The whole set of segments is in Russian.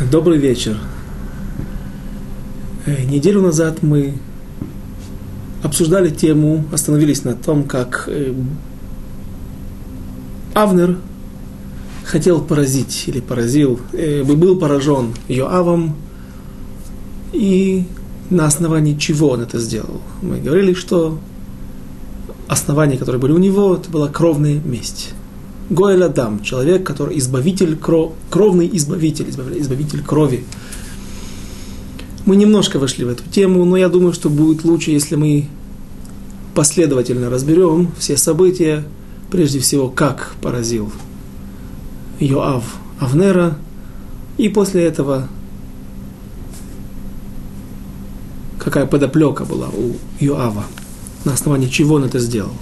Добрый вечер. Э, неделю назад мы обсуждали тему, остановились на том, как э, Авнер хотел поразить или поразил, э, был поражен Йоавом, и на основании чего он это сделал. Мы говорили, что основания, которые были у него, это была кровная месть. Гоэль Адам, человек, который избавитель, кров, кровный избавитель, избавитель крови. Мы немножко вошли в эту тему, но я думаю, что будет лучше, если мы последовательно разберем все события, прежде всего, как поразил Йоав Авнера, и после этого какая подоплека была у Йоава, на основании чего он это сделал.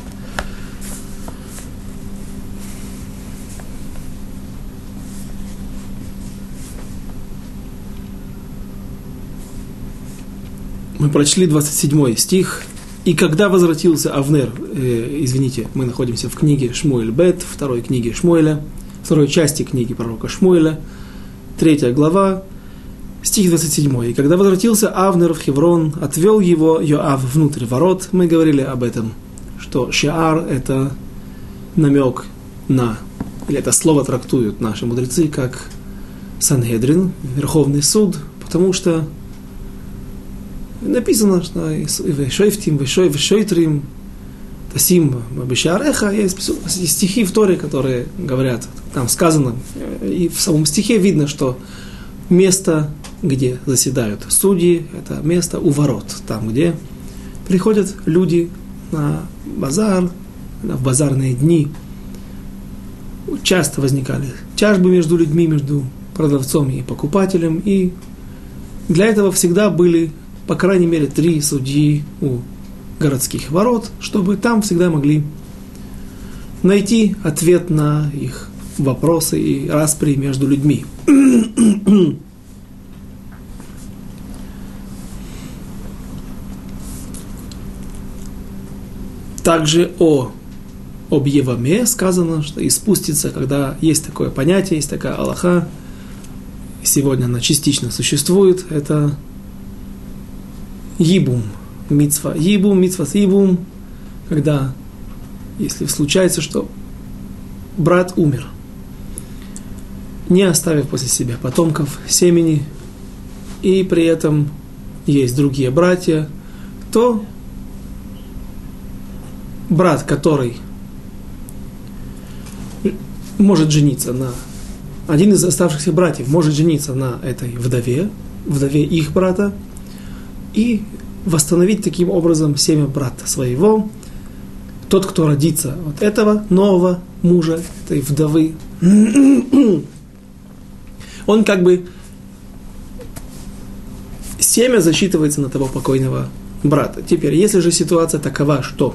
Мы прочли 27 стих. «И когда возвратился Авнер, э, извините, мы находимся в книге Шмуэль Бет, второй книге Шмуэля, второй части книги пророка Шмуэля, третья глава, стих 27. «И когда возвратился Авнер в Хеврон, отвел его Йоав внутрь ворот». Мы говорили об этом, что Шиар – это намек на, или это слово трактуют наши мудрецы как Сангедрин, Верховный суд, потому что написано, что Вешойфтим, Вешой, Вешойтрим, Тасим, Бешареха, есть стихи в Торе, которые говорят, там сказано, и в самом стихе видно, что место, где заседают судьи, это место у ворот, там, где приходят люди на базар, в базарные дни. Часто возникали тяжбы между людьми, между продавцом и покупателем, и для этого всегда были по крайней мере, три судьи у городских ворот, чтобы там всегда могли найти ответ на их вопросы и распри между людьми. Также о об Еваме сказано, что и спустится, когда есть такое понятие, есть такая Аллаха, сегодня она частично существует, это Ибум, мицва. Ибум, мицва с ибум, когда, если случается, что брат умер, не оставив после себя потомков, семени, и при этом есть другие братья, то брат, который может жениться на... Один из оставшихся братьев может жениться на этой вдове, вдове их брата, и восстановить таким образом семя брата своего. Тот, кто родится от этого нового мужа, этой вдовы, он как бы семя засчитывается на того покойного брата. Теперь, если же ситуация такова, что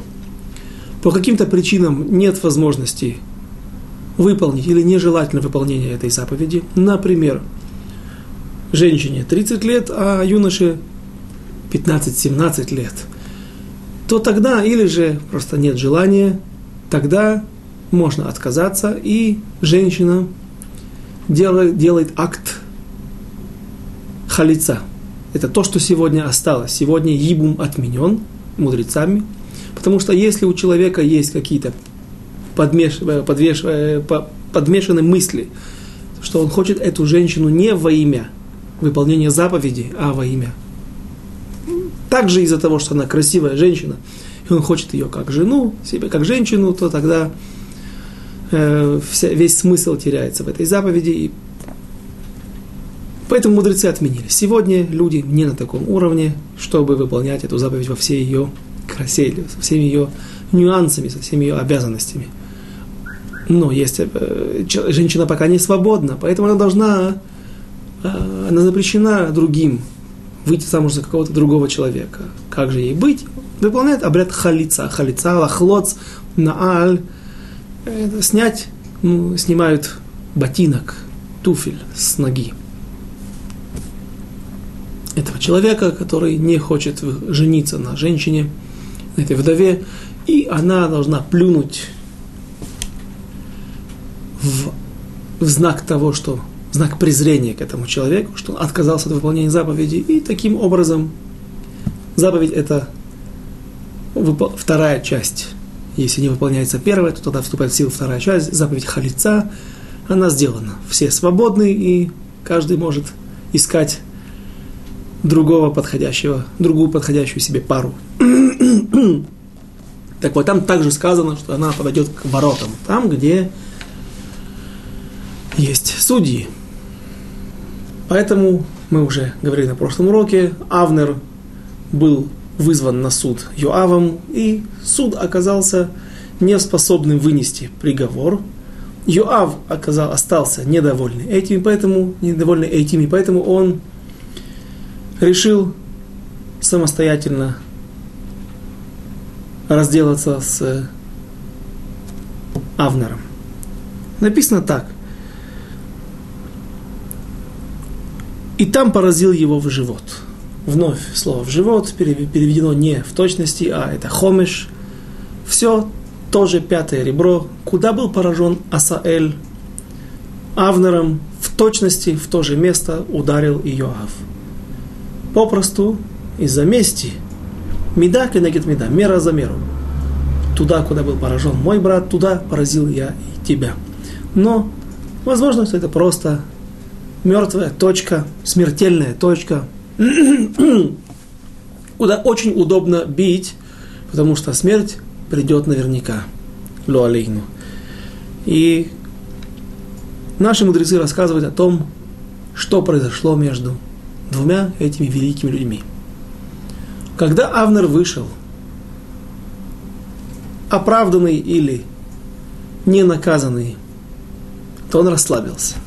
по каким-то причинам нет возможности выполнить или нежелательно выполнение этой заповеди, например, женщине 30 лет, а юноше 15-17 лет, то тогда или же просто нет желания, тогда можно отказаться, и женщина делает, делает акт халица. Это то, что сегодня осталось. Сегодня ибум отменен мудрецами, потому что если у человека есть какие-то подмеш, подвеш, подмешанные мысли, что он хочет эту женщину не во имя выполнения заповеди, а во имя также из-за того, что она красивая женщина, и он хочет ее как жену, себе как женщину, то тогда э, вся, весь смысл теряется в этой заповеди. И поэтому мудрецы отменили. Сегодня люди не на таком уровне, чтобы выполнять эту заповедь во всей ее красе, со всеми ее нюансами, со всеми ее обязанностями. Но есть, э, женщина пока не свободна, поэтому она должна, э, она запрещена другим выйти замуж за какого-то другого человека. Как же ей быть? Выполняет обряд халица. Халица, лахлоц, нааль. Снять, ну, снимают ботинок, туфель с ноги этого человека, который не хочет жениться на женщине, на этой вдове, и она должна плюнуть в, в знак того, что знак презрения к этому человеку, что он отказался от выполнения заповеди, и таким образом заповедь это вторая часть. Если не выполняется первая, то тогда вступает в силу вторая часть, заповедь халица, она сделана. Все свободны, и каждый может искать другого подходящего, другую подходящую себе пару. так вот, там также сказано, что она подойдет к воротам, там, где есть судьи. Поэтому мы уже говорили на прошлом уроке, Авнер был вызван на суд Йоавом, и суд оказался неспособным вынести приговор. Йоав оказал, остался недовольный этим, поэтому, недовольный этим, и поэтому он решил самостоятельно разделаться с Авнером. Написано так – и там поразил его в живот. Вновь слово «в живот» переведено не в точности, а это «хомеш». Все тоже пятое ребро, куда был поражен Асаэль Авнером, в точности, в то же место ударил Иоав. Попросту из-за мести. Меда кенегет меда, мера за меру. Туда, куда был поражен мой брат, туда поразил я и тебя. Но, возможно, что это просто мертвая точка, смертельная точка, куда очень удобно бить, потому что смерть придет наверняка. Луалейну. И наши мудрецы рассказывают о том, что произошло между двумя этими великими людьми. Когда Авнер вышел, оправданный или не наказанный, то он расслабился –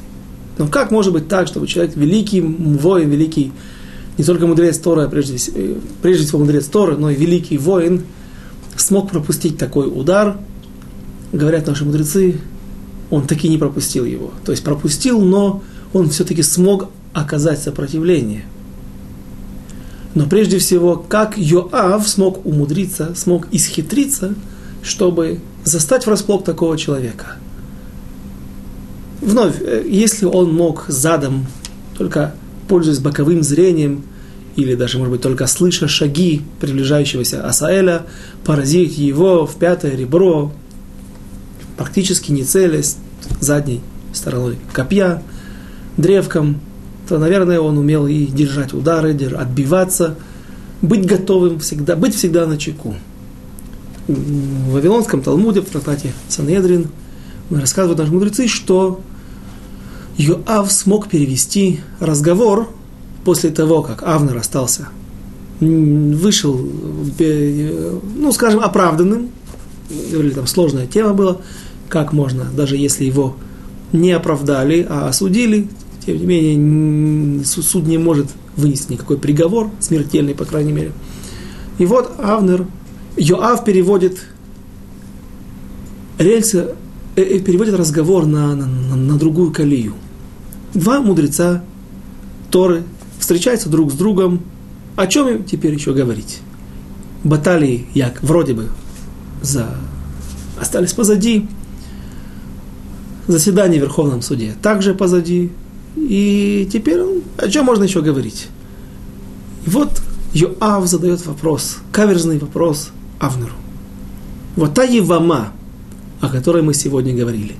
но как может быть так, чтобы человек, великий воин, великий, не только мудрец Тора, а прежде, э, прежде всего мудрец Тора, но и великий воин, смог пропустить такой удар? Говорят наши мудрецы, он таки не пропустил его. То есть пропустил, но он все-таки смог оказать сопротивление. Но прежде всего, как Йоав смог умудриться, смог исхитриться, чтобы застать врасплох такого человека – Вновь, э, если он мог задом, только пользуясь боковым зрением, или даже, может быть, только слыша шаги приближающегося Асаэля, поразить его в пятое ребро, практически не целясь задней стороной копья, древком, то, наверное, он умел и держать удары, отбиваться, быть готовым всегда, быть всегда на чеку. В Вавилонском Талмуде, в трактате Санедрин, рассказывают наши мудрецы, что Йоав смог перевести разговор после того, как Авнер остался, вышел, ну, скажем, оправданным, говорили, там сложная тема была, как можно, даже если его не оправдали, а осудили, тем не менее, суд не может вынести никакой приговор, смертельный, по крайней мере. И вот Авнер, Йоав переводит рельсы, э, э, переводит разговор на, на, на другую колею два мудреца Торы встречаются друг с другом. О чем им теперь еще говорить? Баталии, як вроде бы за... остались позади. Заседание в Верховном суде также позади. И теперь о чем можно еще говорить? И вот Йоав задает вопрос, каверзный вопрос Авнеру. Вот та Евама, о которой мы сегодня говорили.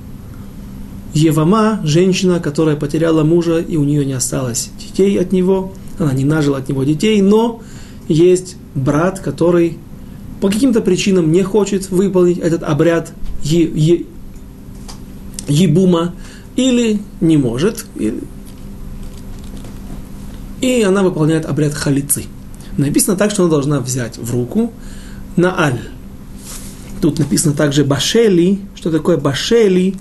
Евама, женщина, которая потеряла мужа, и у нее не осталось детей от него, она не нажила от него детей, но есть брат, который по каким-то причинам не хочет выполнить этот обряд е, е, ебума, или не может, и, и она выполняет обряд халицы. Написано так, что она должна взять в руку на аль. Тут написано также башели. Что такое башели?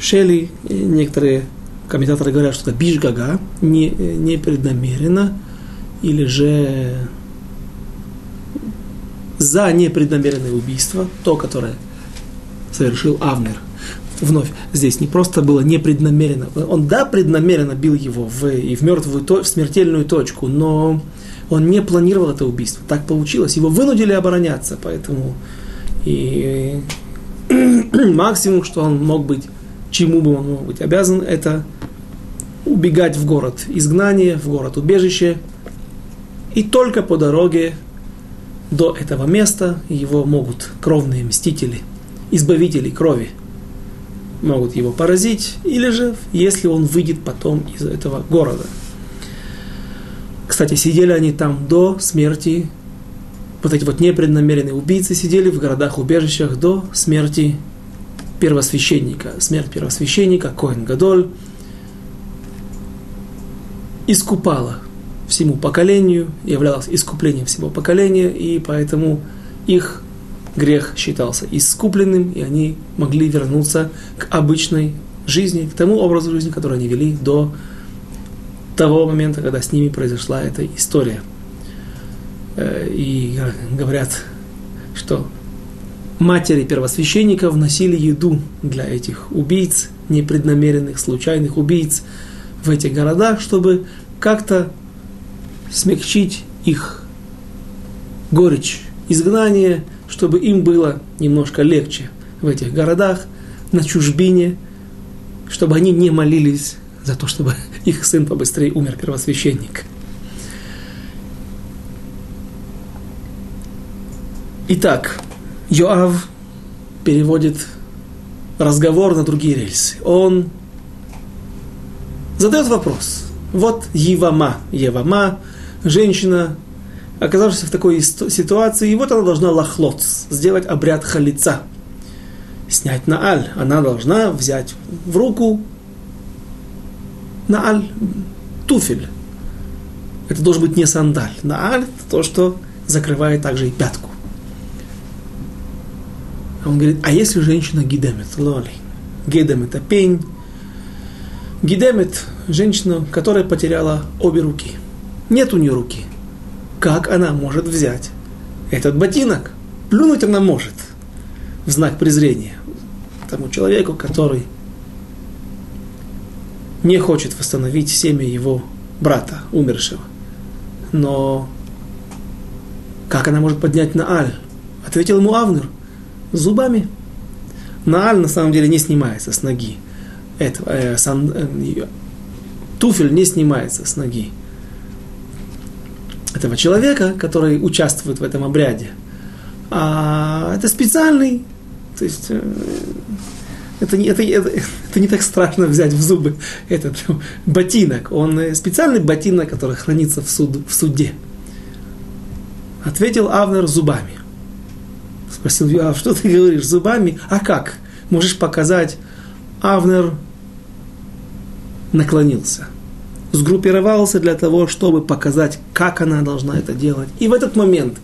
Шели, некоторые комментаторы говорят, что это бишгага, не, не преднамеренно, или же за непреднамеренное убийство, то, которое совершил Авнер. Вновь, здесь не просто было непреднамеренно. Он, да, преднамеренно бил его в, и в мертвую, в смертельную точку, но он не планировал это убийство. Так получилось. Его вынудили обороняться, поэтому и максимум, что он мог быть чему бы он мог быть обязан, это убегать в город изгнания, в город убежище. И только по дороге до этого места его могут кровные мстители, избавители крови, могут его поразить, или же, если он выйдет потом из этого города. Кстати, сидели они там до смерти, вот эти вот непреднамеренные убийцы сидели в городах-убежищах до смерти первосвященника. Смерть первосвященника, Коэн Гадоль, искупала всему поколению, являлась искуплением всего поколения, и поэтому их грех считался искупленным, и они могли вернуться к обычной жизни, к тому образу жизни, который они вели до того момента, когда с ними произошла эта история. Э, и говорят, что матери первосвященников носили еду для этих убийц, непреднамеренных, случайных убийц в этих городах, чтобы как-то смягчить их горечь изгнания, чтобы им было немножко легче в этих городах, на чужбине, чтобы они не молились за то, чтобы их сын побыстрее умер, первосвященник. Итак, Йоав переводит разговор на другие рельсы. Он задает вопрос. Вот Евама, Евама, женщина, оказавшись в такой ситуации, и вот она должна лохлоц, сделать обряд халица, снять на аль. Она должна взять в руку на аль туфель. Это должен быть не сандаль. На аль то, что закрывает также и пятку. Он говорит, а если женщина гидемет, лоли? Гидем это пень. Гидемет – женщина, которая потеряла обе руки. Нет у нее руки. Как она может взять этот ботинок? Плюнуть она может в знак презрения тому человеку, который не хочет восстановить семя его брата, умершего. Но как она может поднять на Аль? Ответил ему Авнер – зубами. Нааль на самом деле не снимается с ноги. Это, э, сан, э, туфель не снимается с ноги этого человека, который участвует в этом обряде. А это специальный, то есть э, это не, это, это, это не так страшно взять в зубы этот ботинок. Он э, специальный ботинок, который хранится в, суд, в суде. Ответил Авнер зубами. Спросил Юав, что ты говоришь, зубами? А как? Можешь показать? Авнер наклонился, сгруппировался для того, чтобы показать, как она должна это делать. И в этот момент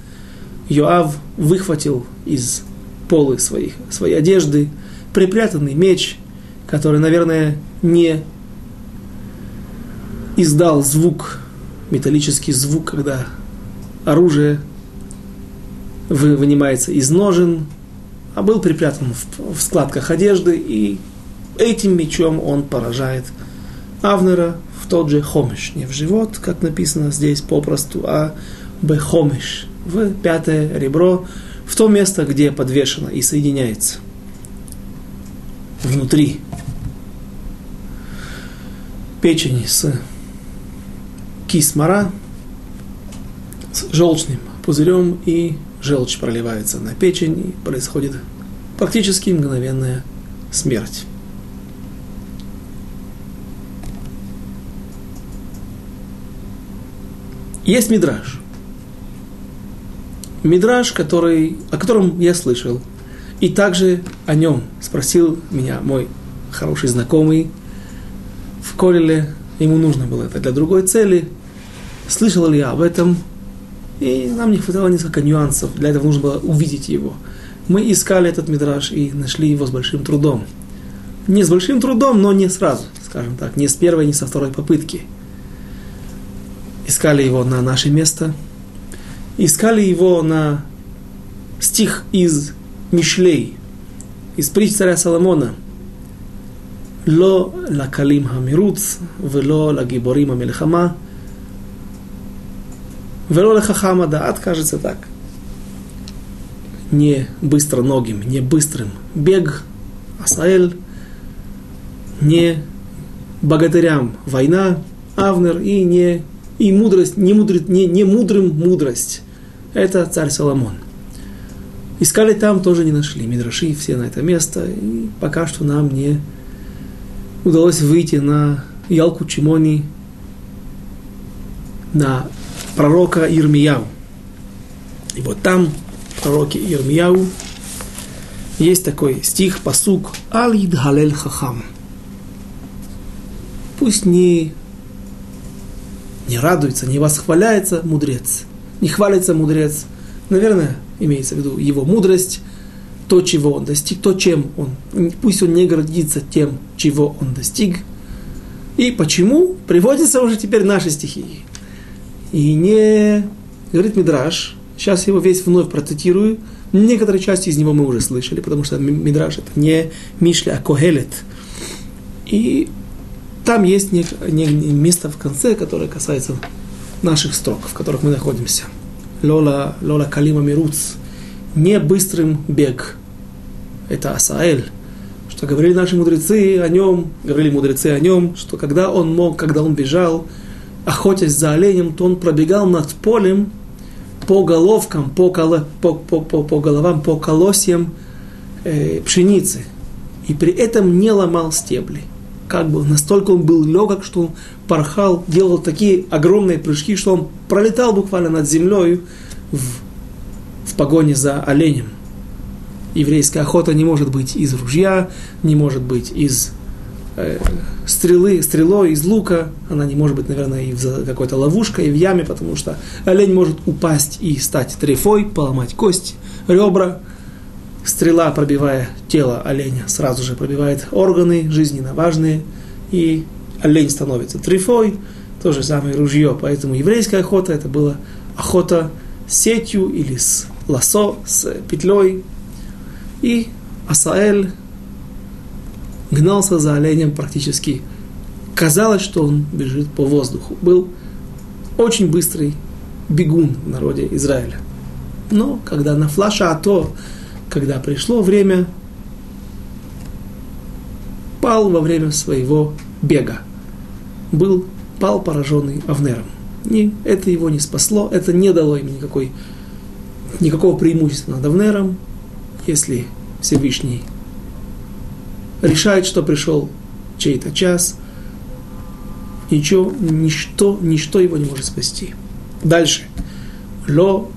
Йоав выхватил из полы своих, своей одежды припрятанный меч, который, наверное, не издал звук, металлический звук, когда оружие вынимается из ножен, а был припрятан в, складках одежды, и этим мечом он поражает Авнера в тот же хомиш, не в живот, как написано здесь попросту, а бехомиш, в пятое ребро, в то место, где подвешено и соединяется внутри печени с кисмара, с желчным пузырем и желчь проливается на печень, и происходит практически мгновенная смерть. Есть мидраж. Мидраж, который, о котором я слышал, и также о нем спросил меня мой хороший знакомый в Колеле. Ему нужно было это для другой цели. Слышал ли я об этом? И нам не хватало несколько нюансов, для этого нужно было увидеть его. Мы искали этот мидраж и нашли его с большим трудом. Не с большим трудом, но не сразу, скажем так, не с первой, не со второй попытки. Искали его на наше место, искали его на стих из Мишлей, из притч царя Соломона. Ло лакалим хамируц, вело лагиборим амельхама, Велоля хахама даат, кажется так. Не быстро ногим, не быстрым бег, асаэль, не богатырям война, Авнер, и не и мудрость, не, мудрит, не, не мудрым мудрость. Это царь Соломон. Искали там, тоже не нашли. Мидраши все на это место. И пока что нам не удалось выйти на Ялку Чимони, на пророка Ирмияу. И вот там, в пророке Ирмияу, есть такой стих, посук «Алид Галель Хахам». Пусть не, не радуется, не восхваляется мудрец, не хвалится мудрец. Наверное, имеется в виду его мудрость, то, чего он достиг, то, чем он. Пусть он не гордится тем, чего он достиг. И почему? Приводятся уже теперь наши стихи. И не, говорит Мидраш, сейчас его весь вновь процитирую, некоторые части из него мы уже слышали, потому что Мидраш это не Мишля, а Когелет. И там есть не, не, место в конце, которое касается наших строк, в которых мы находимся. Лола, Лола Калима Мируц. Не быстрым бег. Это Асаэль. Что говорили наши мудрецы о нем, говорили мудрецы о нем, что когда он мог, когда он бежал, охотясь за оленем, то он пробегал над полем по головкам, по, коло, по, по, по, по головам, по колосьям э, пшеницы. И при этом не ломал стебли. Как бы настолько он был легок, что он порхал, делал такие огромные прыжки, что он пролетал буквально над землей в, в погоне за оленем. Еврейская охота не может быть из ружья, не может быть из стрелы, стрелой из лука, она не может быть, наверное, и в какой-то ловушкой, и в яме, потому что олень может упасть и стать трефой, поломать кость, ребра. Стрела, пробивая тело оленя, сразу же пробивает органы жизненно важные, и олень становится трефой, то же самое ружье. Поэтому еврейская охота это была охота с сетью или с лосо, с петлей. И Асаэль гнался за оленем практически. Казалось, что он бежит по воздуху. Был очень быстрый бегун в народе Израиля. Но когда на флаша АТО, когда пришло время, пал во время своего бега. Был, пал пораженный Авнером. И это его не спасло, это не дало им никакой, никакого преимущества над Авнером, если Всевышний решает, что пришел чей-то час, ничего, ничто, ничто его не может спасти. Дальше. Ло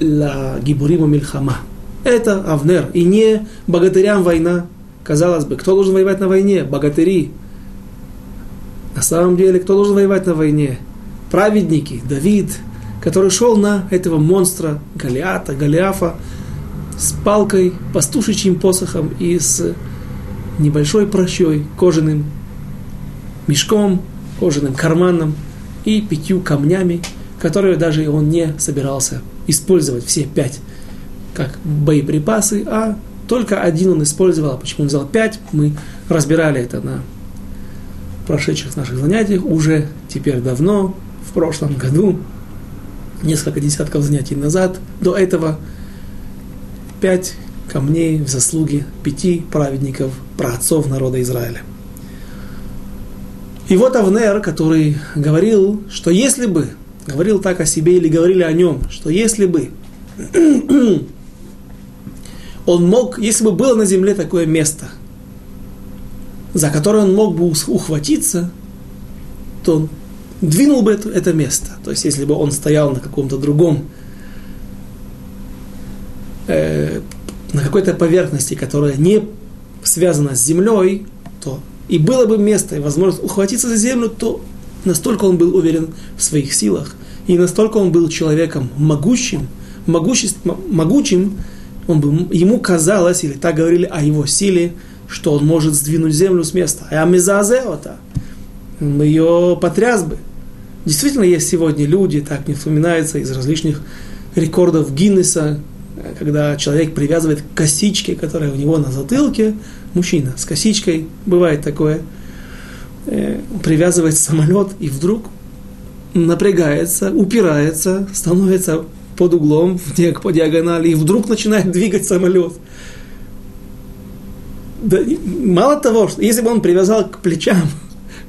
ла гибурима мильхама. Это Авнер. И не богатырям война. Казалось бы, кто должен воевать на войне? Богатыри. На самом деле, кто должен воевать на войне? Праведники, Давид, который шел на этого монстра Голиата, Голиафа, с палкой, пастушечьим посохом и с небольшой прощой, кожаным мешком, кожаным карманом и пятью камнями, которые даже он не собирался использовать все пять как боеприпасы, а только один он использовал. А почему он взял пять, мы разбирали это на прошедших наших занятиях уже теперь давно, в прошлом году, несколько десятков занятий назад. До этого пять камней в заслуге пяти праведников, праотцов народа Израиля. И вот Авнер, который говорил, что если бы, говорил так о себе или говорили о нем, что если бы он мог, если бы было на земле такое место, за которое он мог бы ухватиться, то он двинул бы это, это место. То есть, если бы он стоял на каком-то другом э, на какой-то поверхности, которая не связана с землей, то и было бы место и возможность ухватиться за землю, то настолько он был уверен в своих силах, и настолько он был человеком могущим, могучим, он бы, ему казалось, или так говорили о его силе, что он может сдвинуть землю с места. А мезазеота, он ее потряс бы. Действительно, есть сегодня люди, так не вспоминается, из различных рекордов Гиннеса, когда человек привязывает к косичке, которая у него на затылке, мужчина с косичкой, бывает такое, э, привязывает самолет и вдруг напрягается, упирается, становится под углом, по диагонали, и вдруг начинает двигать самолет. Да, мало того, что если бы он привязал к плечам,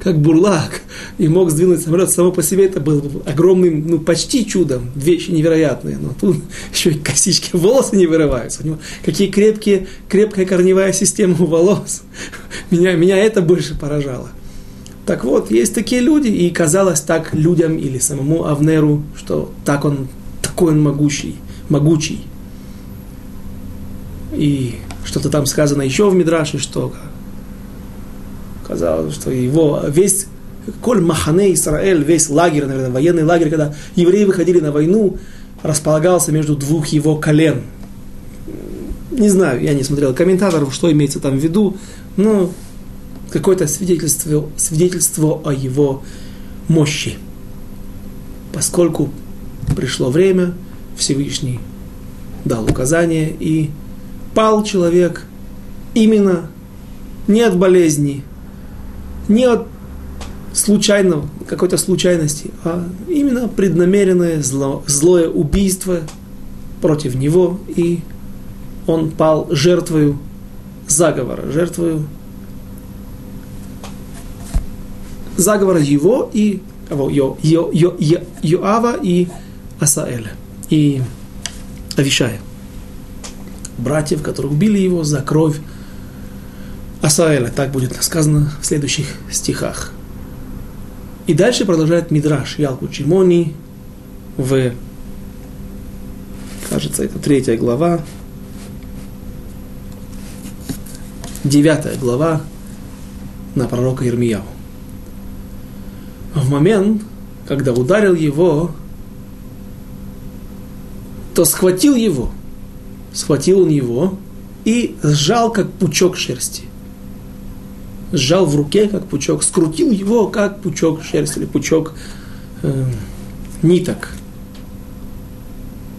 как бурлак, и мог сдвинуть самолет само по себе, это было огромным, ну, почти чудом, вещи невероятные. Но тут еще и косички, волосы не вырываются. У него какие крепкие, крепкая корневая система волос. Меня, меня это больше поражало. Так вот, есть такие люди, и казалось так людям или самому Авнеру, что так он, такой он могучий, могучий. И что-то там сказано еще в Мидраше, что казалось, что его весь Коль Махане Исраэль, весь лагерь, наверное, военный лагерь, когда евреи выходили на войну, располагался между двух его колен. Не знаю, я не смотрел комментаторов, что имеется там в виду, но какое-то свидетельство, свидетельство о его мощи. Поскольку пришло время, Всевышний дал указание, и пал человек именно не от болезни, не от случайного, какой-то случайности, а именно преднамеренное зло, злое убийство против него, и он пал жертвою заговора, жертвою заговора его и кого? Йо, Йо, Йо, Йо, Йоава и Асаэля, и Авишая. Братьев, которые убили его за кровь Асаэля. Так будет сказано в следующих стихах. И дальше продолжает Мидраш Ялку Чимони в, кажется, это третья глава, девятая глава на пророка Ирмияу в момент, когда ударил его, то схватил его, схватил он его и сжал, как пучок шерсти. Сжал в руке, как пучок, скрутил его, как пучок шерсти или пучок э, ниток.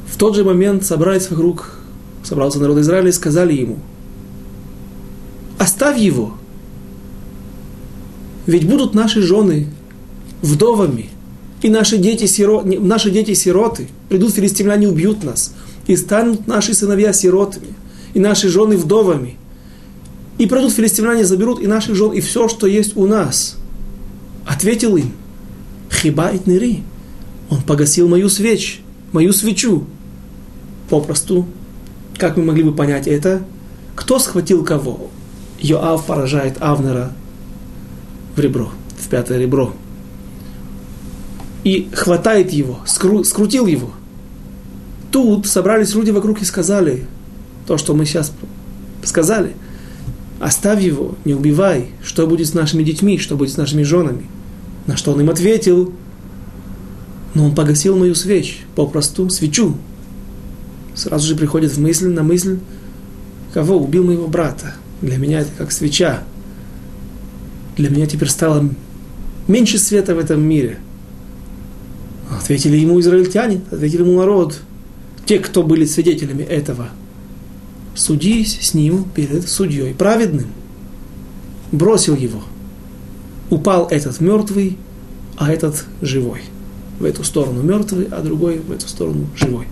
В тот же момент собрались вокруг, собрался народ Израиля и сказали ему, оставь его, ведь будут наши жены вдовами, и наши дети, сиро... наши дети сироты, придут филистимляне, убьют нас, и станут наши сыновья сиротами, и наши жены вдовами. И придут филистимляне, заберут и наших жен, и все, что есть у нас. Ответил им, хиба и тныри. Он погасил мою свеч, мою свечу. Попросту, как мы могли бы понять это? Кто схватил кого? Йоав поражает Авнера в ребро, в пятое ребро и хватает его, скру, скрутил его. Тут собрались люди вокруг и сказали то, что мы сейчас сказали. Оставь его, не убивай, что будет с нашими детьми, что будет с нашими женами. На что он им ответил, но он погасил мою свеч, попросту свечу. Сразу же приходит в мысль, на мысль, кого убил моего брата. Для меня это как свеча. Для меня теперь стало меньше света в этом мире – Ответили ему израильтяне, ответили ему народ, те, кто были свидетелями этого. Судись с ним перед судьей праведным. Бросил его. Упал этот мертвый, а этот живой. В эту сторону мертвый, а другой в эту сторону живой.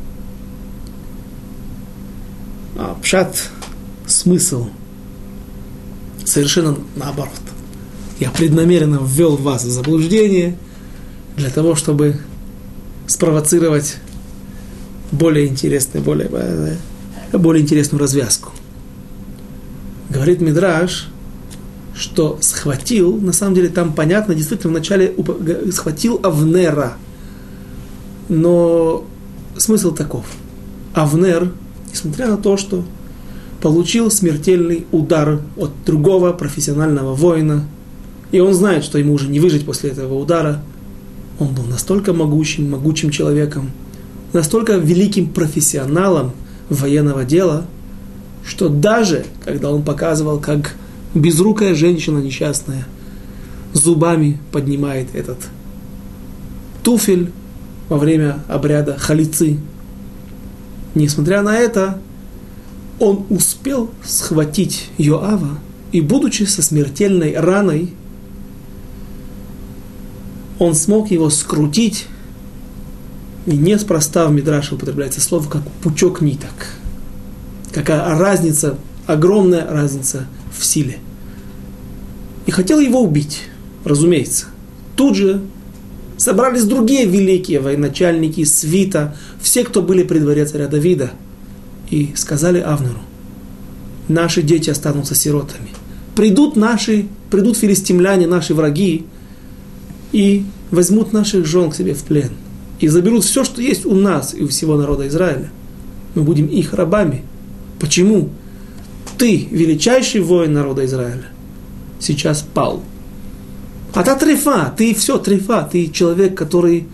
А пшат, смысл совершенно наоборот. Я преднамеренно ввел вас в заблуждение для того, чтобы спровоцировать более интересную, более, э, более интересную развязку. Говорит Мидраш, что схватил, на самом деле там понятно, действительно вначале схватил Авнера. Но смысл таков. Авнер, несмотря на то, что получил смертельный удар от другого профессионального воина, и он знает, что ему уже не выжить после этого удара – он был настолько могучим, могучим человеком, настолько великим профессионалом военного дела, что даже когда он показывал, как безрукая женщина несчастная зубами поднимает этот туфель во время обряда халицы, несмотря на это, он успел схватить Йоава и, будучи со смертельной раной, он смог его скрутить, и неспроста в Мидраше употребляется слово как пучок ниток. Какая разница, огромная разница в силе. И хотел его убить. разумеется. Тут же собрались другие великие военачальники, свита, все, кто были при дворе царя Давида, и сказали Авнеру, наши дети останутся сиротами. Придут наши, придут филистимляне, наши враги, и возьмут наших жен к себе в плен. И заберут все, что есть у нас и у всего народа Израиля. Мы будем их рабами. Почему? Ты, величайший воин народа Израиля, сейчас пал. А та трефа, ты все, трефа, ты человек, который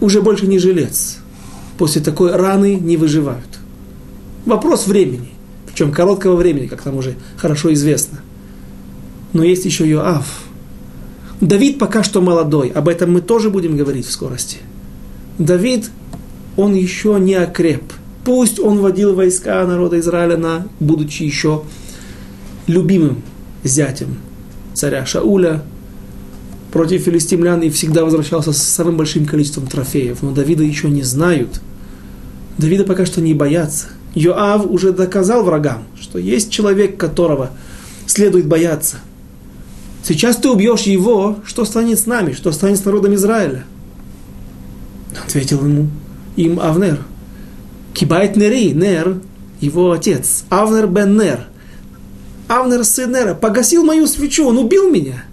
уже больше не жилец. После такой раны не выживают. Вопрос времени, причем короткого времени, как нам уже хорошо известно. Но есть еще Йоав. Давид пока что молодой, об этом мы тоже будем говорить в скорости. Давид, он еще не окреп. Пусть он водил войска народа Израиля, на, будучи еще любимым зятем царя Шауля против филистимлян и всегда возвращался с самым большим количеством трофеев. Но Давида еще не знают. Давида пока что не боятся. Йоав уже доказал врагам, что есть человек, которого следует бояться. Сейчас ты убьешь его, что станет с нами, что станет с народом Израиля? Ответил ему им Авнер. Кибайт Нери, Нер, его отец. Авнер бен Нер – Авнер сын Нера погасил мою свечу, он убил меня.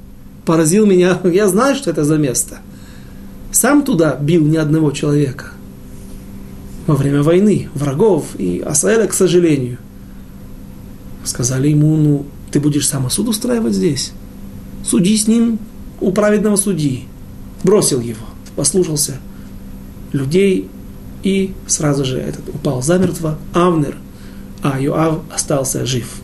Поразил меня, я знаю, что это за место. Сам туда бил ни одного человека. Во время войны, врагов и Асаэля, к сожалению. Сказали ему, ну, ты будешь самосуд устраивать здесь. Суди с ним у праведного судьи. Бросил его, послушался людей и сразу же этот упал замертво. Авнер, а Йоав остался жив.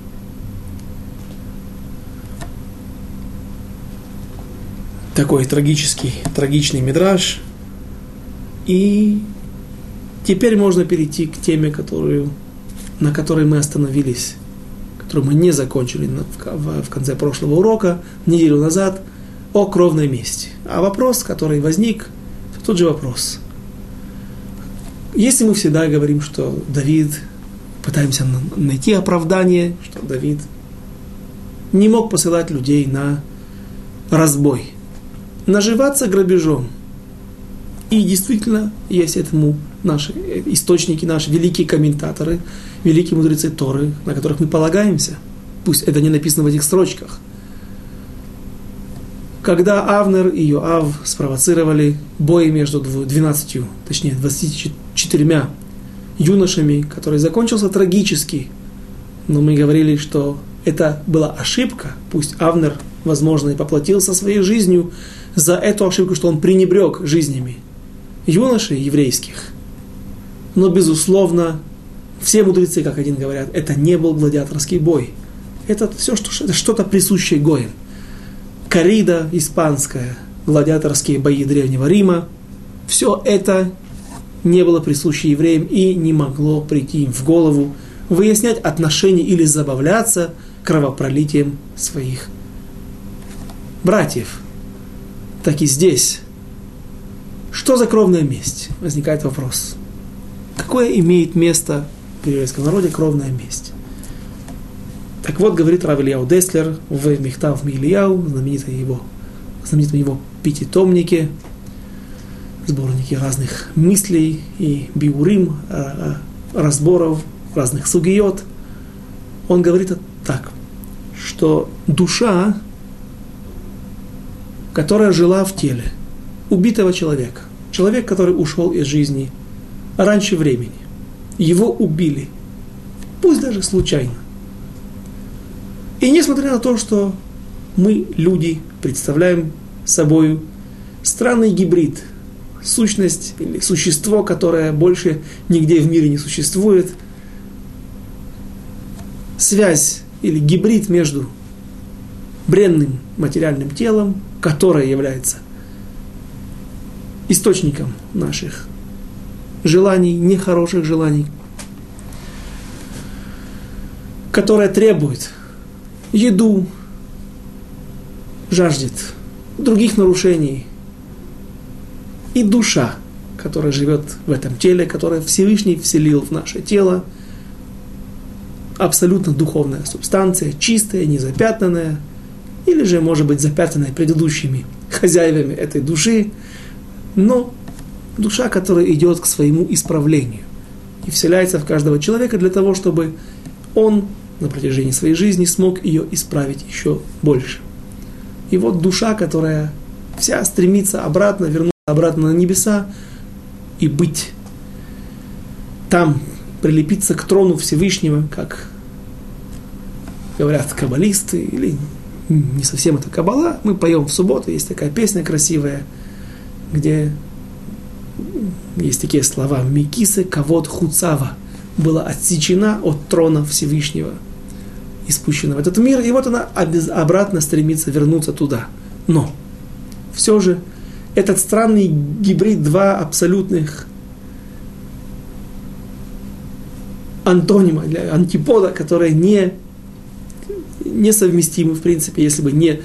такой трагический, трагичный мидраж. И теперь можно перейти к теме, которую, на которой мы остановились, которую мы не закончили в, конце прошлого урока, неделю назад, о кровной мести. А вопрос, который возник, тот же вопрос. Если мы всегда говорим, что Давид, пытаемся найти оправдание, что Давид не мог посылать людей на разбой – наживаться грабежом. И действительно, есть этому наши источники, наши великие комментаторы, великие мудрецы Торы, на которых мы полагаемся. Пусть это не написано в этих строчках. Когда Авнер и Йоав спровоцировали бой между 12, точнее 24 юношами, который закончился трагически, но мы говорили, что это была ошибка, пусть Авнер, возможно, и поплатился своей жизнью за эту ошибку, что он пренебрег жизнями юношей еврейских. Но, безусловно, все мудрецы, как один говорят, это не был гладиаторский бой. Это все что, что-то присущее Гоем. Корида испанская, гладиаторские бои Древнего Рима, все это не было присуще евреям и не могло прийти им в голову выяснять отношения или забавляться кровопролитием своих братьев – так и здесь. Что за кровная месть? Возникает вопрос. Какое имеет место в еврейском народе кровная месть? Так вот, говорит Рав Ильяу Деслер в Мехтав Мильяу, знаменитом его, знаменитом его пятитомнике, сборнике разных мыслей и биурим, а, а, разборов разных сугиот. Он говорит так, что душа которая жила в теле убитого человека. Человек, который ушел из жизни раньше времени. Его убили. Пусть даже случайно. И несмотря на то, что мы, люди, представляем собой странный гибрид, сущность или существо, которое больше нигде в мире не существует, связь или гибрид между бренным материальным телом которая является источником наших желаний, нехороших желаний, которая требует еду, жаждет других нарушений, и душа, которая живет в этом теле, которая Всевышний вселил в наше тело, абсолютно духовная субстанция, чистая, незапятнанная – или же, может быть, запятнанной предыдущими хозяевами этой души, но душа, которая идет к своему исправлению и вселяется в каждого человека для того, чтобы он на протяжении своей жизни смог ее исправить еще больше. И вот душа, которая вся стремится обратно, вернуться обратно на небеса и быть там, прилепиться к трону Всевышнего, как говорят каббалисты, или не совсем это каббала, мы поем в субботу, есть такая песня красивая, где есть такие слова «Микисы кавод хуцава» была отсечена от трона Всевышнего, и спущена в этот мир, и вот она обратно стремится вернуться туда. Но все же этот странный гибрид, два абсолютных антонима, антипода, которые не несовместимы, в принципе, если бы не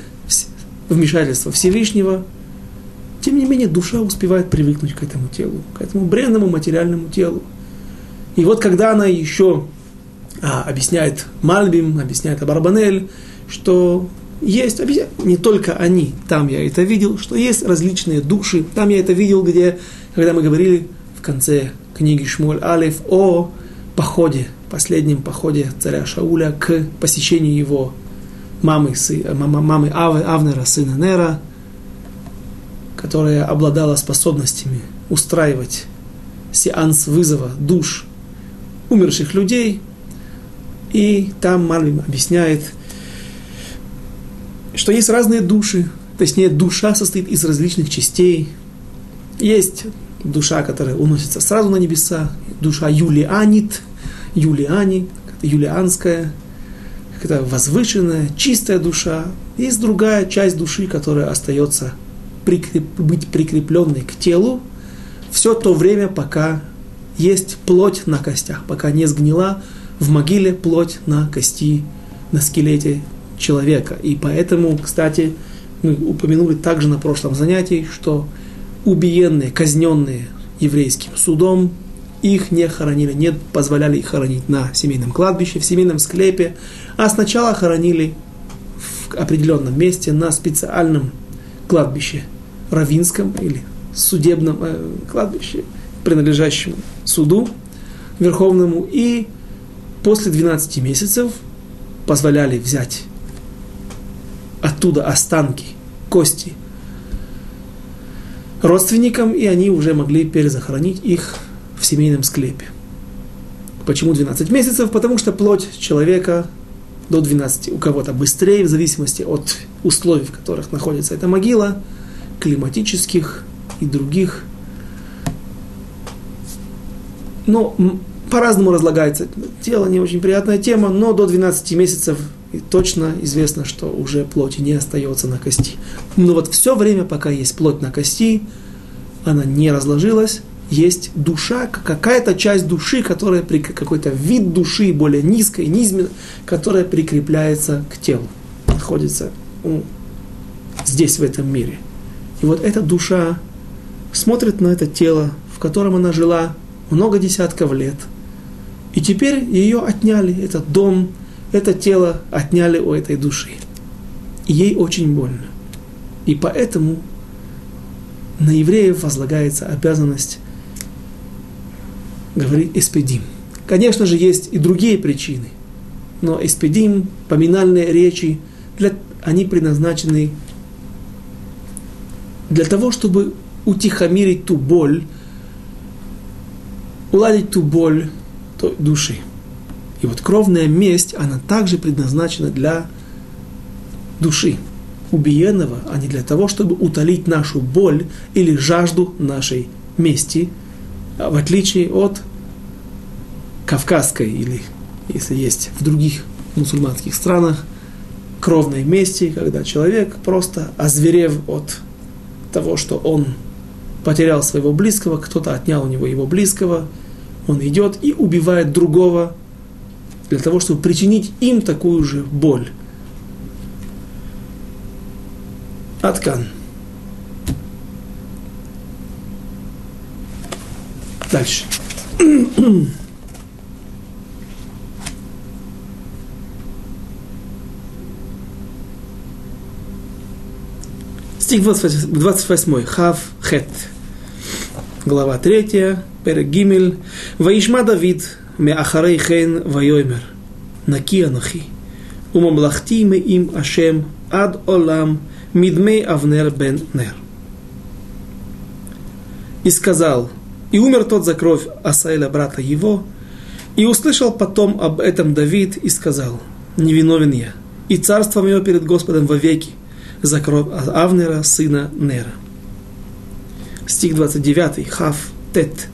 вмешательство Всевышнего, тем не менее душа успевает привыкнуть к этому телу, к этому бренному материальному телу. И вот когда она еще а, объясняет Мальбим, объясняет Абарбанель, что есть, не только они, там я это видел, что есть различные души, там я это видел, где, когда мы говорили в конце книги Шмуль Алиф о походе, последнем походе царя Шауля к посещению его мамы, сы, мамы, мамы Ав, Авнера, сына Нера, которая обладала способностями устраивать сеанс вызова душ умерших людей. И там Мальвим объясняет, что есть разные души, точнее душа состоит из различных частей. Есть душа, которая уносится сразу на небеса, душа Юлианит, Юлиани, юлианская, это возвышенная, чистая душа. Есть другая часть души, которая остается прикреп, быть прикрепленной к телу все то время, пока есть плоть на костях, пока не сгнила в могиле плоть на кости, на скелете человека. И поэтому, кстати, мы упомянули также на прошлом занятии, что убиенные, казненные еврейским судом, их не хоронили, не позволяли их хоронить на семейном кладбище, в семейном склепе, а сначала хоронили в определенном месте на специальном кладбище, равинском или судебном э, кладбище, принадлежащем суду верховному, и после 12 месяцев позволяли взять оттуда останки, кости родственникам, и они уже могли перезахоронить их в семейном склепе. Почему 12 месяцев? Потому что плоть человека до 12, у кого-то быстрее, в зависимости от условий, в которых находится эта могила, климатических и других. Но по-разному разлагается. Тело не очень приятная тема, но до 12 месяцев точно известно, что уже плоти не остается на кости. Но вот все время, пока есть плоть на кости, она не разложилась, есть душа, какая-то часть души, которая, какой-то вид души более низкой, низменной, которая прикрепляется к телу, находится здесь, в этом мире. И вот эта душа смотрит на это тело, в котором она жила много десятков лет. И теперь ее отняли, этот дом, это тело отняли у этой души. И ей очень больно. И поэтому на евреев возлагается обязанность говорить эспедим. Конечно же, есть и другие причины, но эспедим, поминальные речи, для, они предназначены для того, чтобы утихомирить ту боль, уладить ту боль той души. И вот кровная месть, она также предназначена для души убиенного, а не для того, чтобы утолить нашу боль или жажду нашей мести, а в отличие от кавказской или, если есть в других мусульманских странах, кровной мести, когда человек просто озверев от того, что он потерял своего близкого, кто-то отнял у него его близкого, он идет и убивает другого для того, чтобы причинить им такую же боль. Аткан. Дальше. Стих 28, 28. Хав хет. Глава 3. Перегимель. Ваишма Давид. Меахарей хен вайоймер. Наки анахи. Умамлахти ме им Ашем ад олам мидмей авнер бен нер. И сказал, и умер тот за кровь Асаэля, брата его, и услышал потом об этом Давид и сказал, невиновен я, и царство мое перед Господом вовеки, за кровь Авнера, сына Нера. Стих 29, Хав, Тет.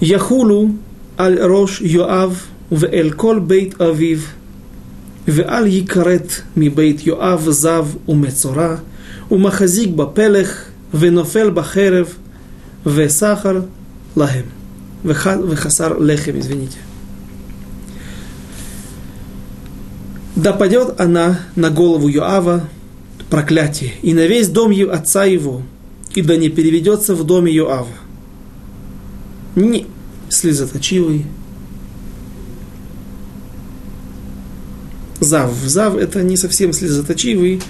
Яхулу аль рош Йоав в эль кол бейт Авив, в аль якарет ми бейт Йоав зав у мецора, у махазик бапелех, в нофел бахерев, в сахар лахем. Вехасар лехем, извините. Да падет она на голову Йоава, проклятие, и на весь дом отца его, и да не переведется в доме Йоава. Ни слезоточивый, Зав. Зав это не совсем слезоточивый,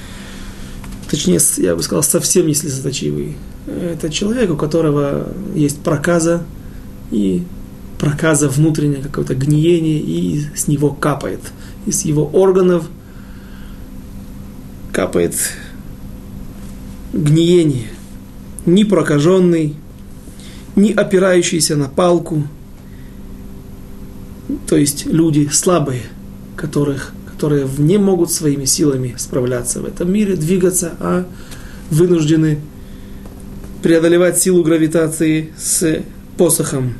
точнее, я бы сказал, совсем не слезоточивый. Это человек, у которого есть проказа, и проказа внутреннее какое-то гниение, и с него капает. Из его органов капает гниение. Ни прокаженный, ни опирающийся на палку. То есть люди слабые, которых которые не могут своими силами справляться в этом мире, двигаться, а вынуждены преодолевать силу гравитации с посохом,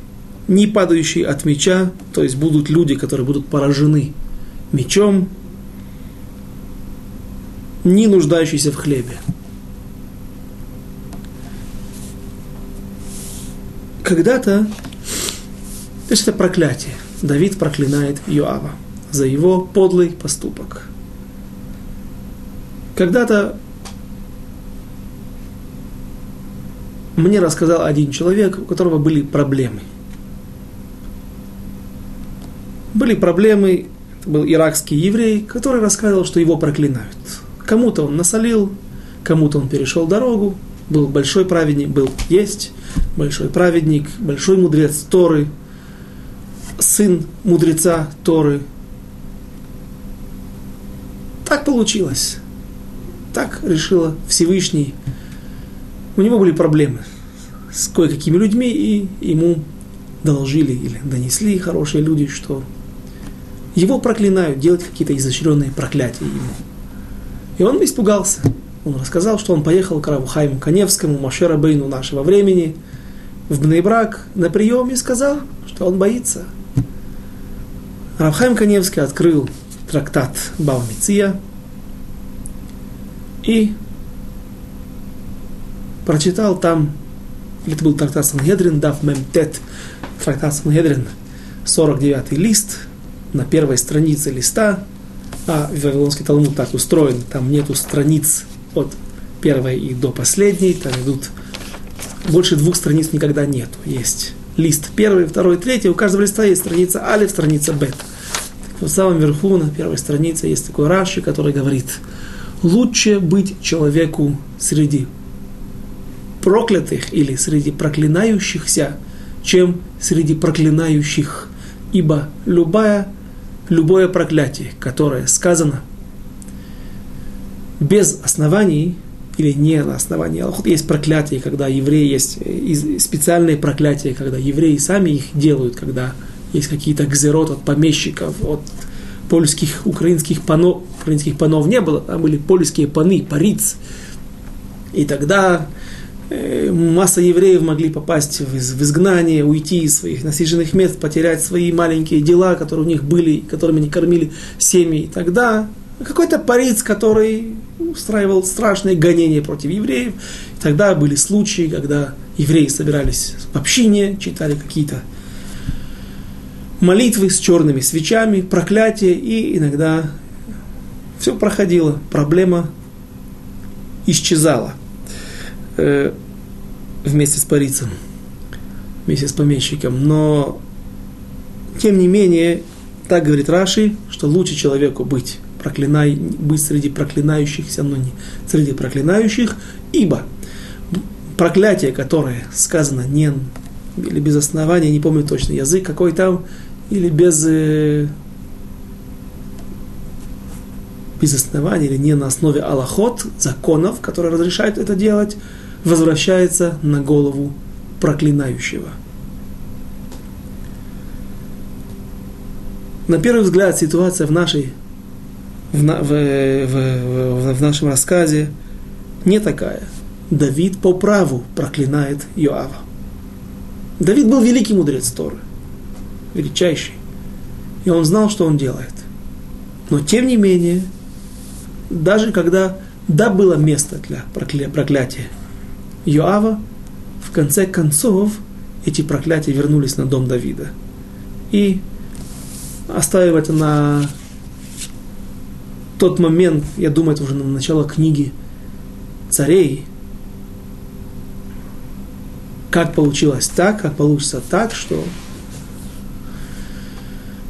не падающий от меча, то есть будут люди, которые будут поражены мечом, не нуждающиеся в хлебе. Когда-то, то есть это проклятие, Давид проклинает Йоава – за его подлый поступок. Когда-то мне рассказал один человек, у которого были проблемы. Были проблемы, это был иракский еврей, который рассказывал, что его проклинают. Кому-то он насолил, кому-то он перешел дорогу, был большой праведник, был есть большой праведник, большой мудрец Торы, сын мудреца Торы, так получилось. Так решила Всевышний. У него были проблемы с кое-какими людьми, и ему доложили или донесли хорошие люди, что его проклинают, делать какие-то изощренные проклятия ему. И он испугался. Он рассказал, что он поехал к Равхайму Каневскому, Машера Бейну нашего времени, в Бнейбрак на прием и сказал, что он боится. Равхайм Каневский открыл трактат Баумиция и прочитал там, это был трактат Сангедрин, Дав Мемтет, трактат Сангедрин, 49 лист, на первой странице листа, а Вавилонский Талмуд так устроен, там нету страниц от первой и до последней, там идут больше двух страниц никогда нету. Есть лист первый, второй, третий, у каждого листа есть страница Алиф, страница Бет. В самом верху, на первой странице, есть такой Раши, который говорит, лучше быть человеку среди проклятых или среди проклинающихся, чем среди проклинающих. Ибо любая, любое проклятие, которое сказано без оснований или не на основании. А есть проклятие, когда евреи есть специальные проклятия, когда евреи сами их делают, когда есть какие-то гзерот от помещиков, от польских, украинских панов, украинских панов не было, там были польские паны, париц. И тогда масса евреев могли попасть в, в изгнание, уйти из своих насиженных мест, потерять свои маленькие дела, которые у них были, которыми они кормили семьи. И тогда какой-то париц, который устраивал страшные гонения против евреев. И тогда были случаи, когда евреи собирались в общине, читали какие-то молитвы с черными свечами, проклятие, и иногда все проходило, проблема исчезала э, вместе с парицем, вместе с помещиком. Но, тем не менее, так говорит Раши, что лучше человеку быть проклинай, быть среди проклинающихся, но не среди проклинающих, ибо проклятие, которое сказано не или без основания, не помню точно язык какой там, или без, э, без основания, или не на основе аллахот, законов, которые разрешают это делать, возвращается на голову проклинающего. На первый взгляд ситуация в нашей в, в, в, в нашем рассказе не такая. Давид по праву проклинает Йоава. Давид был великий мудрец Торы, величайший. И он знал, что он делает. Но тем не менее, даже когда да было место для прокля- проклятия Йоава, в конце концов эти проклятия вернулись на дом Давида. И оставив это на тот момент, я думаю, это уже на начало книги царей, как получилось так, как получится так, что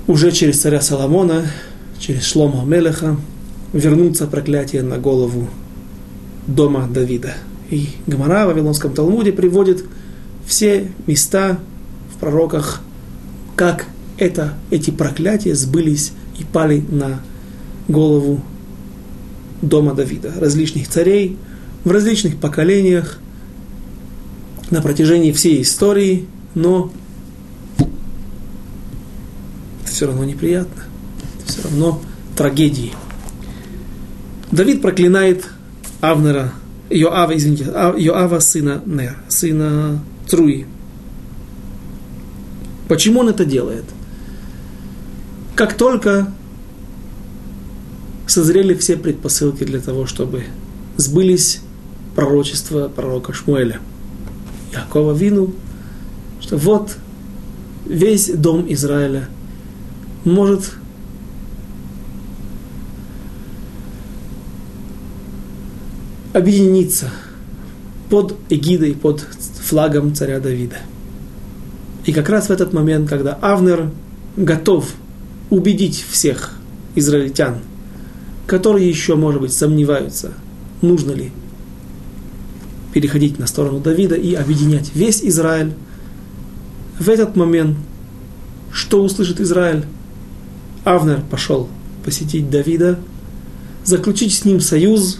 уже через царя Соломона, через Шлома Мелеха, вернутся проклятия на голову дома Давида. И Гамара в Вавилонском Талмуде приводит все места в пророках, как это, эти проклятия сбылись и пали на голову дома Давида, различных царей, в различных поколениях, на протяжении всей истории, но это все равно неприятно, это все равно трагедии. Давид проклинает Авнера, Йоава, извините, а, Йоава сына Нер, сына Труи. Почему он это делает? Как только созрели все предпосылки для того, чтобы сбылись пророчества пророка Шмуэля. Якова Вину, что вот весь дом Израиля может объединиться под эгидой, под флагом царя Давида. И как раз в этот момент, когда Авнер готов убедить всех израильтян, которые еще, может быть, сомневаются, нужно ли переходить на сторону Давида и объединять весь Израиль. В этот момент, что услышит Израиль? Авнер пошел посетить Давида, заключить с ним союз,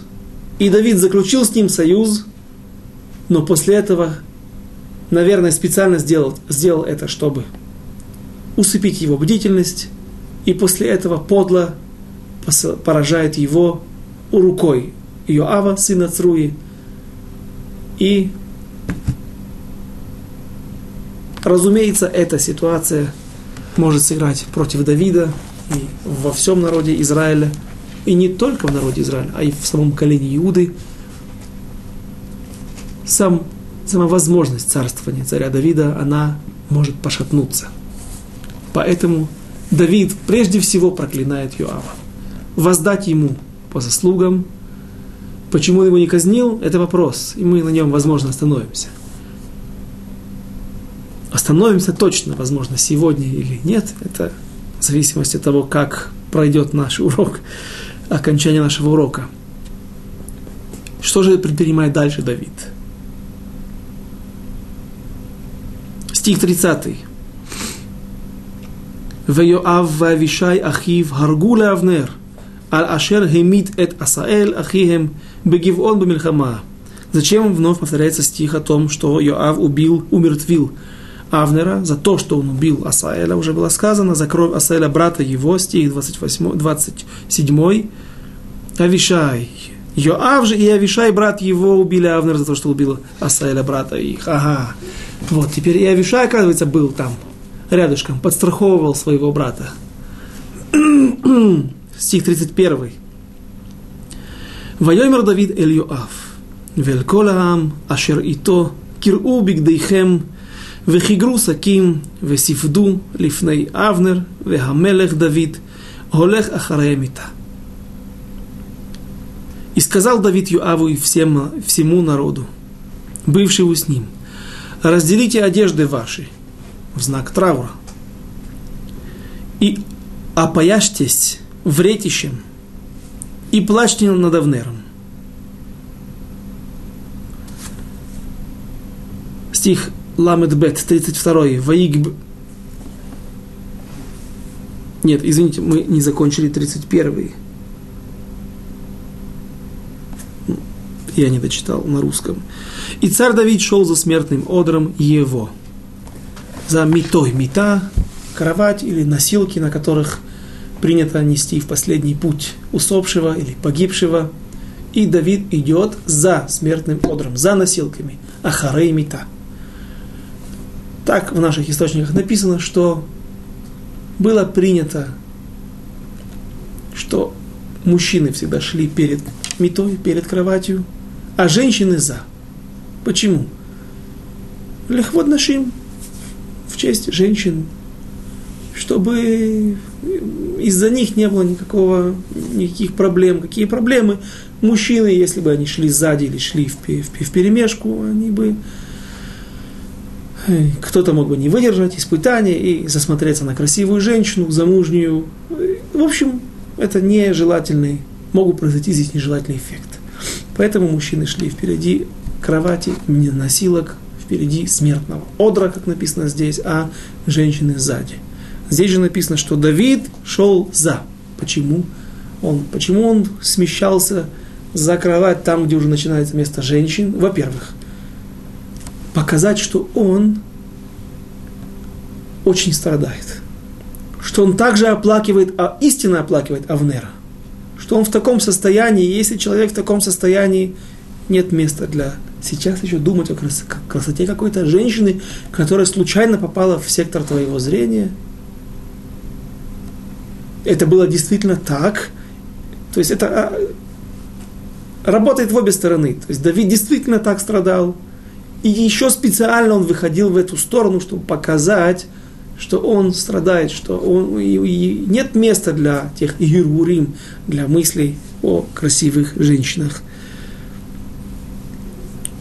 и Давид заключил с ним союз, но после этого, наверное, специально сделал, сделал это, чтобы усыпить его бдительность, и после этого подло поражает его рукой Иоава, сына Цруи, и, разумеется, эта ситуация может сыграть против Давида и во всем народе Израиля, и не только в народе Израиля, а и в самом колене Иуды. Сам, сама возможность царствования царя Давида, она может пошатнуться. Поэтому Давид прежде всего проклинает Юава. Воздать ему по заслугам – Почему он его не казнил, это вопрос, и мы на нем, возможно, остановимся. Остановимся точно, возможно, сегодня или нет, это в зависимости от того, как пройдет наш урок, окончания нашего урока. Что же предпринимает дальше Давид? Стих 30. Веоав вавишай ахив харгуле авнер, ал ашер хемит эт асаэль ахием бегивон бамильхама. Зачем вновь повторяется стих о том, что Йоав убил, умертвил Авнера за то, что он убил Асаэля, уже было сказано, за кровь Асаэля брата его, стих 28, 27. Авишай. Йоав же и Авишай, брат его, убили Авнера за то, что убил Асаэля, брата их. Ага. Вот, теперь и Авишай, оказывается, был там, рядышком, подстраховывал своего брата. стих 31. Вайомер Давид Эль Йоав. Вельколаам, Ашер Ито, кирубик дейхем וחיגרו שקים, וספדו לפני אבנר, והמלך דוד הולך אחריהם איתה. И сказал Давид Юаву и всем, всему народу, бывшему с ним, разделите одежды ваши в знак траура и опояжьтесь вретищем и плачьте над Авнером. Стих Ламед Бет, 32. Ваиг... Нет, извините, мы не закончили 31. Я не дочитал на русском. И царь Давид шел за смертным одром его. За митой. Мита – кровать или носилки, на которых принято нести в последний путь усопшего или погибшего. И Давид идет за смертным одром, за носилками. Ахарей мита. Так в наших источниках написано, что было принято, что мужчины всегда шли перед метой, перед кроватью, а женщины за. Почему? Легвод нашим в честь женщин, чтобы из-за них не было никакого, никаких проблем. Какие проблемы? Мужчины, если бы они шли сзади или шли в, в, в перемешку, они бы кто-то мог бы не выдержать испытания и засмотреться на красивую женщину, замужнюю. В общем, это нежелательный, могут произойти здесь нежелательный эффект. Поэтому мужчины шли впереди кровати, не носилок, впереди смертного одра, как написано здесь, а женщины сзади. Здесь же написано, что Давид шел за. Почему? Он, почему он смещался за кровать там, где уже начинается место женщин? Во-первых, показать, что он очень страдает. Что он также оплакивает, а истинно оплакивает Авнера. Что он в таком состоянии, если человек в таком состоянии, нет места для сейчас еще думать о красоте какой-то женщины, которая случайно попала в сектор твоего зрения. Это было действительно так. То есть это а, работает в обе стороны. То есть Давид действительно так страдал. И еще специально он выходил в эту сторону, чтобы показать, что он страдает, что он, и, и нет места для тех ирурим, для мыслей о красивых женщинах.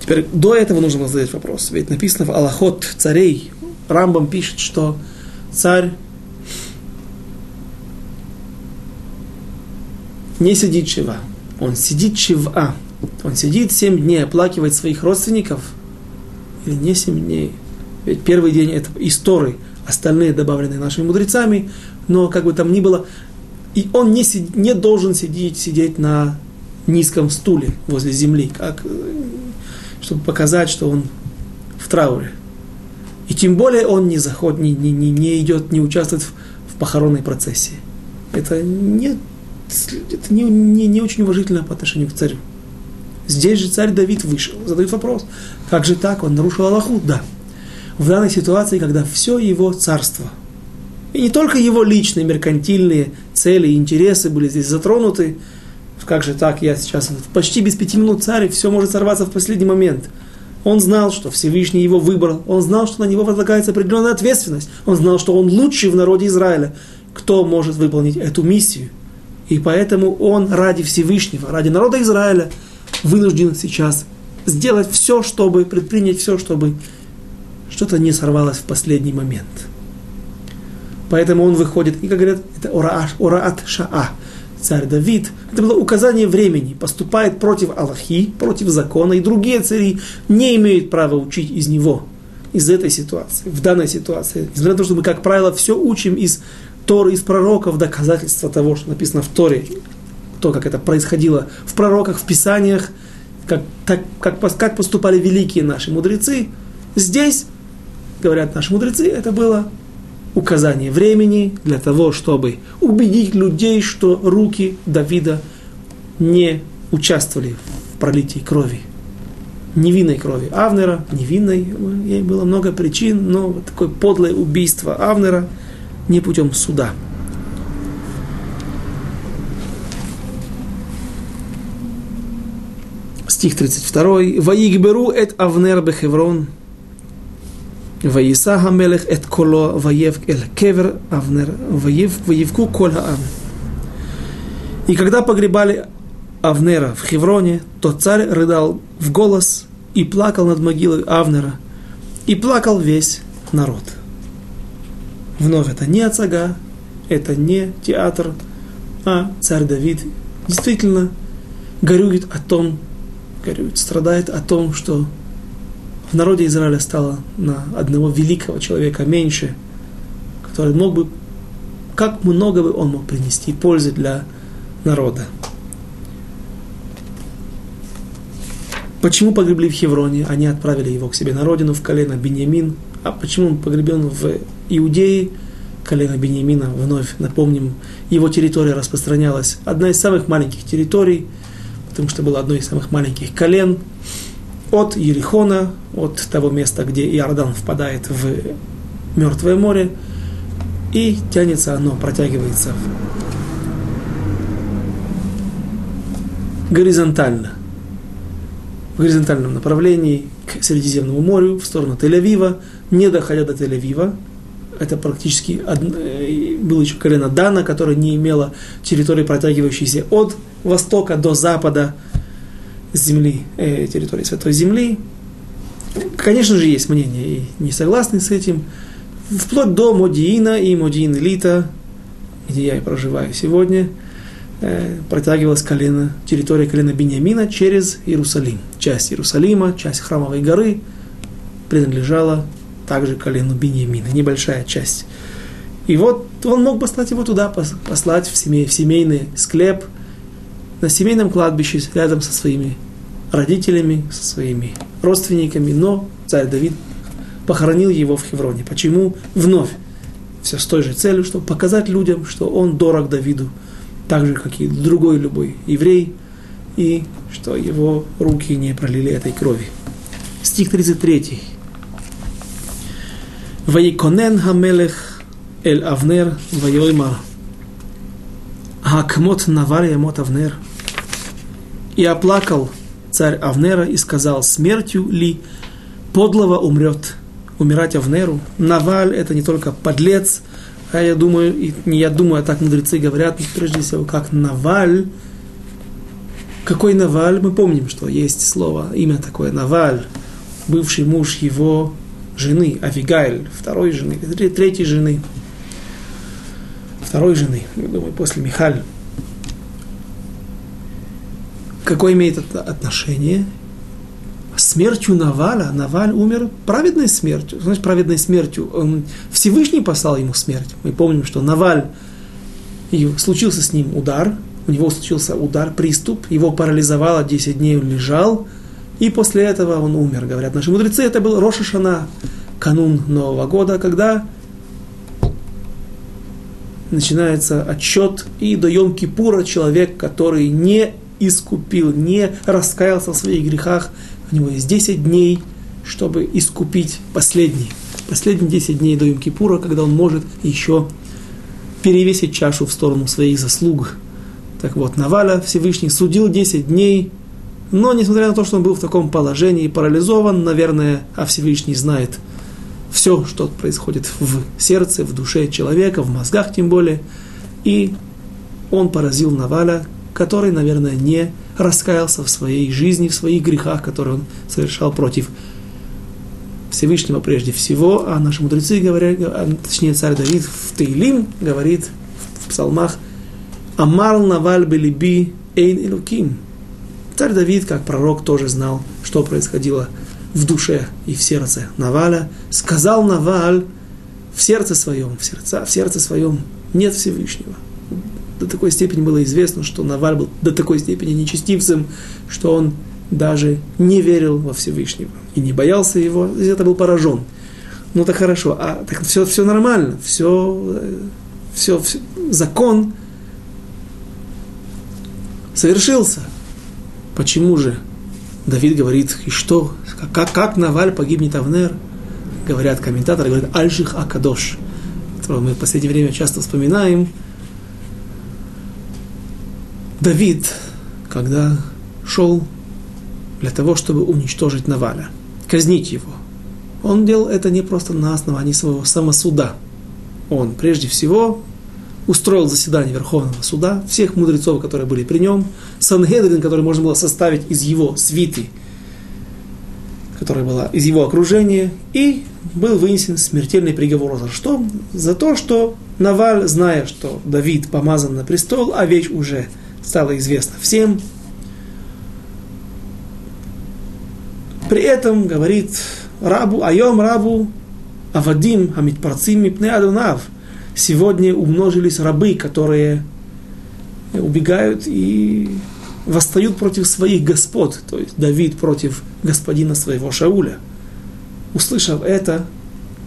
Теперь до этого нужно задать вопрос. Ведь написано в Аллахот царей, Рамбам пишет, что царь не сидит шива, он сидит шива. Он сидит семь дней, оплакивает своих родственников, или не семь дней. Ведь первый день это истории, остальные добавлены нашими мудрецами, но как бы там ни было, и он не, сид, не должен сидеть, сидеть на низком стуле возле земли, как, чтобы показать, что он в трауре. И тем более он не заходит, не, не, не, не идет, не участвует в, в похоронной процессии. Это, не, это не, не, не очень уважительно по отношению к царю. Здесь же царь Давид вышел. Задают вопрос, как же так, он нарушил Аллаху? Да. В данной ситуации, когда все его царство, и не только его личные меркантильные цели и интересы были здесь затронуты, как же так, я сейчас почти без пяти минут царь, и все может сорваться в последний момент. Он знал, что Всевышний его выбрал, он знал, что на него возлагается определенная ответственность, он знал, что он лучший в народе Израиля, кто может выполнить эту миссию. И поэтому он ради Всевышнего, ради народа Израиля вынужден сейчас сделать все, чтобы предпринять все, чтобы что-то не сорвалось в последний момент. Поэтому он выходит, и, как говорят, это ораат шаа, царь Давид. Это было указание времени, поступает против Аллахи, против закона, и другие цари не имеют права учить из него, из этой ситуации, в данной ситуации. Несмотря на то, что мы, как правило, все учим из Торы, из пророков, доказательства того, что написано в Торе, то, как это происходило в пророках, в Писаниях, как, так, как, как поступали великие наши мудрецы. Здесь, говорят наши мудрецы, это было указание времени для того, чтобы убедить людей, что руки Давида не участвовали в пролитии крови. Невинной крови Авнера, невинной, ей было много причин, но такое подлое убийство Авнера не путем суда – стих 32. «Ваигберу эт Авнер бехеврон, Ваиса Хамелех эт коло ваев эль кевер Авнер, ваевку коль хаам». И когда погребали Авнера в Хевроне, то царь рыдал в голос и плакал над могилой Авнера, и плакал весь народ. Вновь это не Ацага, это не театр, а царь Давид действительно горюет о том, горюет, страдает о том, что в народе Израиля стало на одного великого человека меньше, который мог бы, как много бы он мог принести пользы для народа. Почему погребли в Хевроне? Они отправили его к себе на родину, в колено Беньямин. А почему он погребен в Иудее? Колено Беньямина, вновь напомним, его территория распространялась. Одна из самых маленьких территорий, потому что было одно из самых маленьких колен, от Ерихона, от того места, где Иордан впадает в Мертвое море, и тянется оно, протягивается горизонтально в горизонтальном направлении к Средиземному морю, в сторону Тель-Авива, не доходя до Тель-Авива. Это практически одно, э, было еще колено Дана, которое не имело территории, протягивающейся от востока до запада земли, э, территории Святой Земли. Конечно же, есть мнения и не согласны с этим. Вплоть до Модиина и Модиин Элита, где я и проживаю сегодня – Э, протягивалась колено, территория колена Бениамина через Иерусалим. Часть Иерусалима, часть храмовой горы принадлежала также колену Бениамина, небольшая часть. И вот он мог послать его туда, послать в, семей, в семейный склеп, на семейном кладбище рядом со своими родителями, со своими родственниками, но царь Давид похоронил его в Хевроне. Почему? Вновь. Все с той же целью, чтобы показать людям, что он дорог Давиду, так же, как и другой любой еврей, и что его руки не пролили этой крови. Стих 33. Ваиконен хамелех эль Авнер вайоймар. Хакмот навар ямот Авнер. И оплакал царь Авнера и сказал, смертью ли подлого умрет. Умирать Авнеру. Наваль это не только подлец, а я думаю, и не я думаю, а так мудрецы говорят, прежде всего, как Наваль. Какой Наваль? Мы помним, что есть слово, имя такое Наваль, бывший муж его жены, Авигайль, второй жены, третьей жены, второй жены, я думаю, после Михаль. Какое имеет это отношение? смертью Наваля, Наваль умер праведной смертью. Значит, праведной смертью. Он, Всевышний послал ему смерть. Мы помним, что Наваль, и случился с ним удар, у него случился удар, приступ, его парализовало, 10 дней он лежал, и после этого он умер. Говорят наши мудрецы, это был Роша канун Нового года, когда начинается отчет, и до Йом-Кипура человек, который не искупил, не раскаялся в своих грехах, у него есть 10 дней, чтобы искупить последний. Последние 10 дней до Йом-Кипура, когда он может еще перевесить чашу в сторону своих заслуг. Так вот, Наваля Всевышний судил 10 дней, но несмотря на то, что он был в таком положении, парализован, наверное, а Всевышний знает все, что происходит в сердце, в душе человека, в мозгах тем более, и он поразил Наваля, который, наверное, не раскаялся в своей жизни, в своих грехах, которые он совершал против Всевышнего прежде всего, а наши мудрецы говорят, а, точнее царь Давид в Тейлим говорит в псалмах «Амар наваль белиби эйн илуким». Царь Давид, как пророк, тоже знал, что происходило в душе и в сердце Наваля. Сказал Наваль в сердце своем, в, сердце, в сердце своем нет Всевышнего – до такой степени было известно, что Наваль был до такой степени нечестивцем, что он даже не верил во Всевышнего и не боялся его, это был поражен. Ну так хорошо, а так все, все нормально, все, все, все, закон совершился. Почему же Давид говорит, и что, как, как Наваль погибнет Авнер? Говорят комментаторы, говорят, Альших Акадош, которого мы в последнее время часто вспоминаем, Давид, когда шел для того, чтобы уничтожить Наваля, казнить его, он делал это не просто на основании своего самосуда. Он прежде всего устроил заседание Верховного суда, всех мудрецов, которые были при нем, Сангедрин, который можно было составить из его свиты, которая была из его окружения, и был вынесен смертельный приговор. За что? За то, что Наваль, зная, что Давид помазан на престол, а вещь уже стало известно всем. При этом говорит рабу, айом рабу, авадим, амитпарцим, мипне адунав. Сегодня умножились рабы, которые убегают и восстают против своих господ, то есть Давид против господина своего Шауля. Услышав это,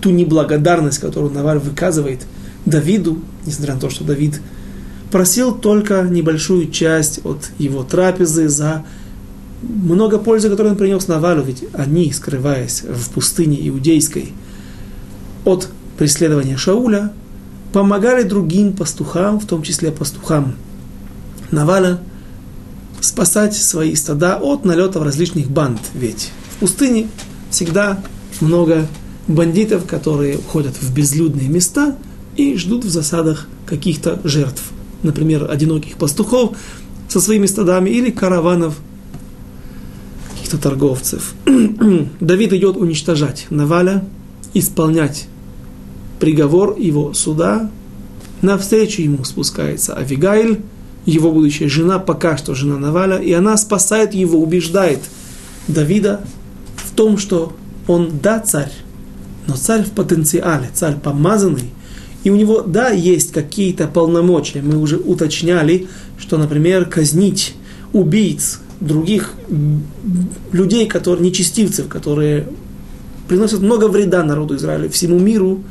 ту неблагодарность, которую Наваль выказывает Давиду, несмотря на то, что Давид просил только небольшую часть от его трапезы за много пользы, которую он принес Навалю, ведь они, скрываясь в пустыне иудейской от преследования Шауля, помогали другим пастухам, в том числе пастухам Наваля, спасать свои стада от налетов различных банд. Ведь в пустыне всегда много бандитов, которые уходят в безлюдные места и ждут в засадах каких-то жертв. Например, одиноких пастухов со своими стадами или караванов каких-то торговцев. Давид идет уничтожать Наваля, исполнять приговор его суда. Навстречу ему спускается Авигайль, его будущая жена, пока что жена Наваля, и она спасает его, убеждает Давида в том, что он, да, царь, но царь в потенциале, царь помазанный, и у него, да, есть какие-то полномочия. Мы уже уточняли, что, например, казнить убийц, других людей, которые, нечестивцев, которые приносят много вреда народу Израиля, всему миру,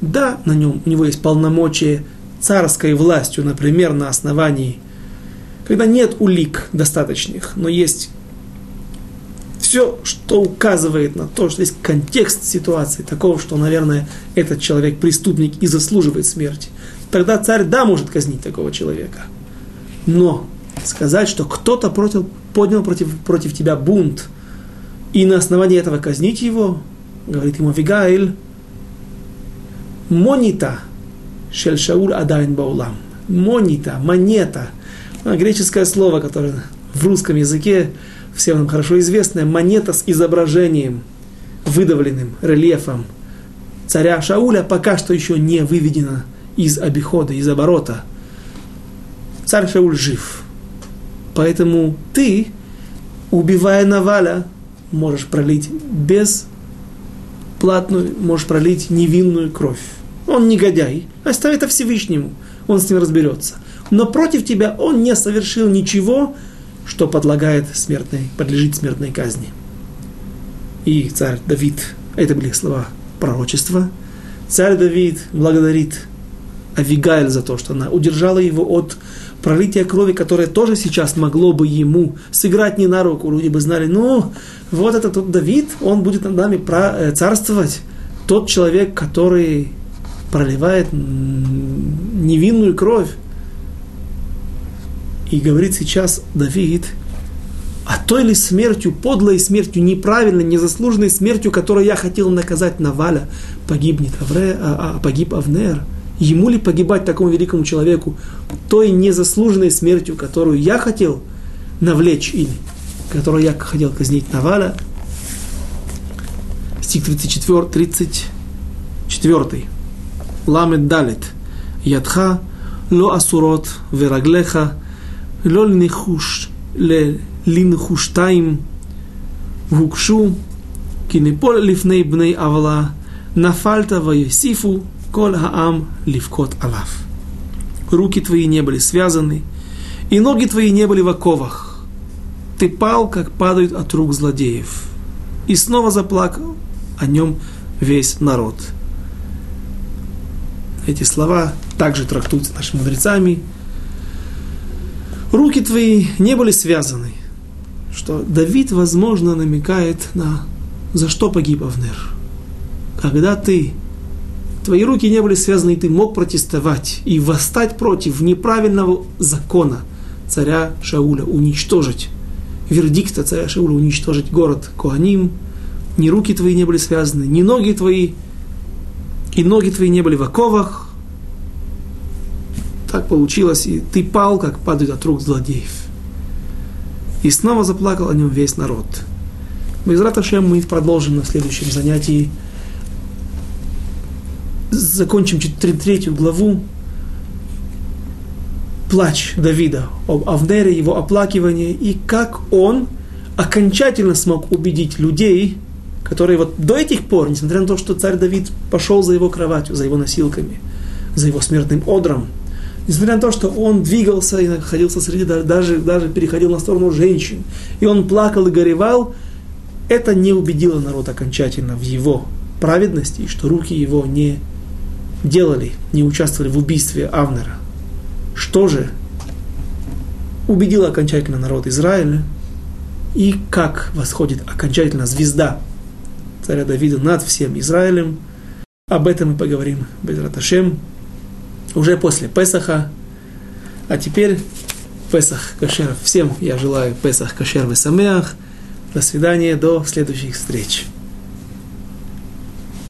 да, на нем у него есть полномочия царской властью, например, на основании, когда нет улик достаточных, но есть все, что указывает на то, что есть контекст ситуации такого, что, наверное, этот человек преступник и заслуживает смерти, тогда царь, да, может казнить такого человека. Но сказать, что кто-то против, поднял против, против тебя бунт, и на основании этого казнить его, говорит ему Авигаиль, монита, Шель Шауль Адайн Баулам. Монита, монета. Греческое слово, которое в русском языке всем нам хорошо известное. Монета с изображением, выдавленным рельефом царя Шауля пока что еще не выведена из обихода, из оборота. Царь Шауль жив. Поэтому ты, убивая Наваля, можешь пролить без платную, можешь пролить невинную кровь. Он негодяй, оставь это Всевышнему, он с ним разберется. Но против тебя он не совершил ничего, что подлагает смертной, подлежит смертной казни. И царь Давид, это были слова пророчества, царь Давид благодарит Авигаэль за то, что она удержала его от пролития крови, которое тоже сейчас могло бы ему сыграть не на руку. Люди бы знали, ну, вот это тот Давид, он будет над нами э, царствовать. Тот человек, который проливает невинную кровь. И говорит сейчас Давид, а той ли смертью, подлой смертью, неправильной, незаслуженной смертью, которую я хотел наказать Наваля, погибнет Авре, а, а погиб Авнер? Ему ли погибать такому великому человеку той незаслуженной смертью, которую я хотел навлечь или которую я хотел казнить Наваля? Стих 34, 34. ламед далит. Ядха ло асурот вераглеха לא לנחוש, לנחושתיים הוגשו, вукшу, кинепол לפני בני авла נפלת ויוסיפו кол העם ливкот алав. Руки твои не были связаны, и ноги твои не были в оковах. Ты пал, как падают от рук злодеев. И снова заплакал о нем весь народ. Эти слова также трактуются нашими мудрецами – Руки твои не были связаны. Что Давид, возможно, намекает на за что погиб Авнер. Когда ты, твои руки не были связаны, и ты мог протестовать и восстать против неправильного закона царя Шауля, уничтожить, вердикта царя Шауля, уничтожить город Коаним, ни руки твои не были связаны, ни ноги твои и ноги твои не были в оковах. Так получилось, и ты пал, как падают от рук злодеев. И снова заплакал о нем весь народ. Без Раташем мы продолжим на следующем занятии. Закончим третью главу. плач Давида, об Авнере, его оплакивание, и как он окончательно смог убедить людей, которые вот до этих пор, несмотря на то, что царь Давид пошел за его кроватью, за его носилками, за его смертным одром, несмотря на то, что он двигался и находился среди, даже, даже переходил на сторону женщин, и он плакал и горевал, это не убедило народ окончательно в его праведности, что руки его не делали, не участвовали в убийстве Авнера. Что же убедило окончательно народ Израиля, и как восходит окончательно звезда царя Давида над всем Израилем. Об этом мы поговорим Безраташем уже после Песаха. А теперь Песах Кашер. Всем я желаю Песах Кашер Весамеах. До свидания, до следующих встреч.